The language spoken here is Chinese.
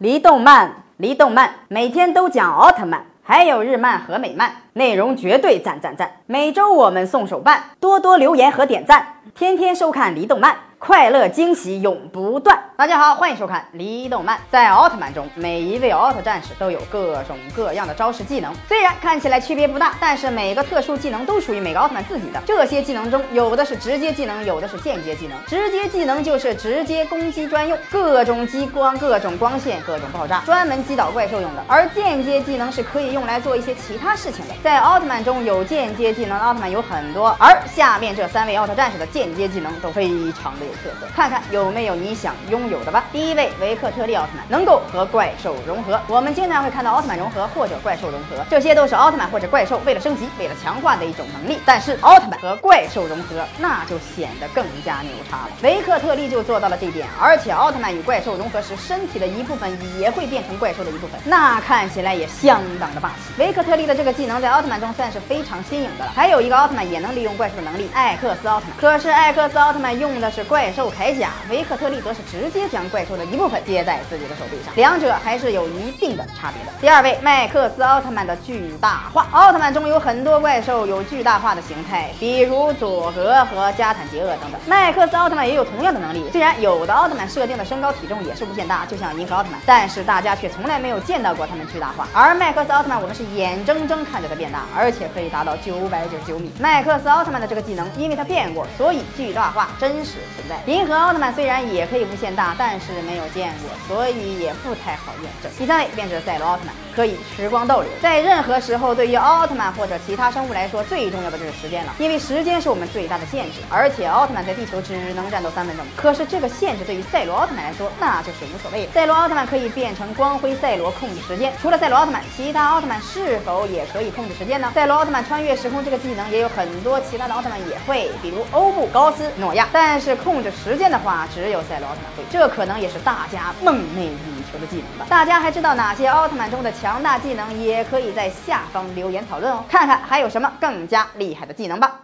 离动漫，离动漫，每天都讲奥特曼，还有日漫和美漫，内容绝对赞赞赞。每周我们送手办，多多留言和点赞，天天收看离动漫。快乐惊喜永不断。大家好，欢迎收看《离动漫》。在奥特曼中，每一位奥特战士都有各种各样的招式技能，虽然看起来区别不大，但是每个特殊技能都属于每个奥特曼自己的。这些技能中，有的是直接技能，有的是间接技能。直接技能就是直接攻击专用，各种激光、各种光线、各种爆炸，专门击倒怪兽用的。而间接技能是可以用来做一些其他事情的。在奥特曼中有间接技能的奥特曼有很多，而下面这三位奥特战士的间接技能都非常的有。特色，看看有没有你想拥有的吧。第一位维克特利奥特曼能够和怪兽融合，我们经常会看到奥特曼融合或者怪兽融合，这些都是奥特曼或者怪兽为了升级、为了强化的一种能力。但是奥特曼和怪兽融合，那就显得更加牛叉了。维克特利就做到了这一点，而且奥特曼与怪兽融合时，身体的一部分也会变成怪兽的一部分，那看起来也相当的霸气。维克特利的这个技能在奥特曼中算是非常新颖的了。还有一个奥特曼也能利用怪兽的能力，艾克斯奥特曼。可是艾克斯奥特曼用的是。怪兽铠甲，维克特利则是直接将怪兽的一部分接在自己的手臂上，两者还是有一定的差别的。第二位，麦克斯奥特曼的巨大化。奥特曼中有很多怪兽有巨大化的形态，比如佐格和加坦杰厄等等。麦克斯奥特曼也有同样的能力。虽然有的奥特曼设定的身高体重也是无限大，就像银河奥特曼，但是大家却从来没有见到过他们巨大化。而麦克斯奥特曼，我们是眼睁睁看着它变大，而且可以达到九百九十九米。麦克斯奥特曼的这个技能，因为它变过，所以巨大化真实存在。银河奥特曼虽然也可以无限大，但是没有见过，所以也不太好验证。第三位便是赛罗奥特曼，可以时光倒流，在任何时候，对于奥特曼或者其他生物来说，最重要的就是时间了，因为时间是我们最大的限制。而且奥特曼在地球只能战斗三分钟，可是这个限制对于赛罗奥特曼来说，那就是无所谓。赛罗奥特曼可以变成光辉赛罗控制时间，除了赛罗奥特曼，其他奥特曼是否也可以控制时间呢？赛罗奥特曼穿越时空这个技能也有很多其他的奥特曼也会，比如欧布、高斯、诺亚，但是控制。时间的话，只有赛罗奥特曼会，这可能也是大家梦寐以我的技能吧。大家还知道哪些奥特曼中的强大技能？也可以在下方留言讨论哦，看看还有什么更加厉害的技能吧。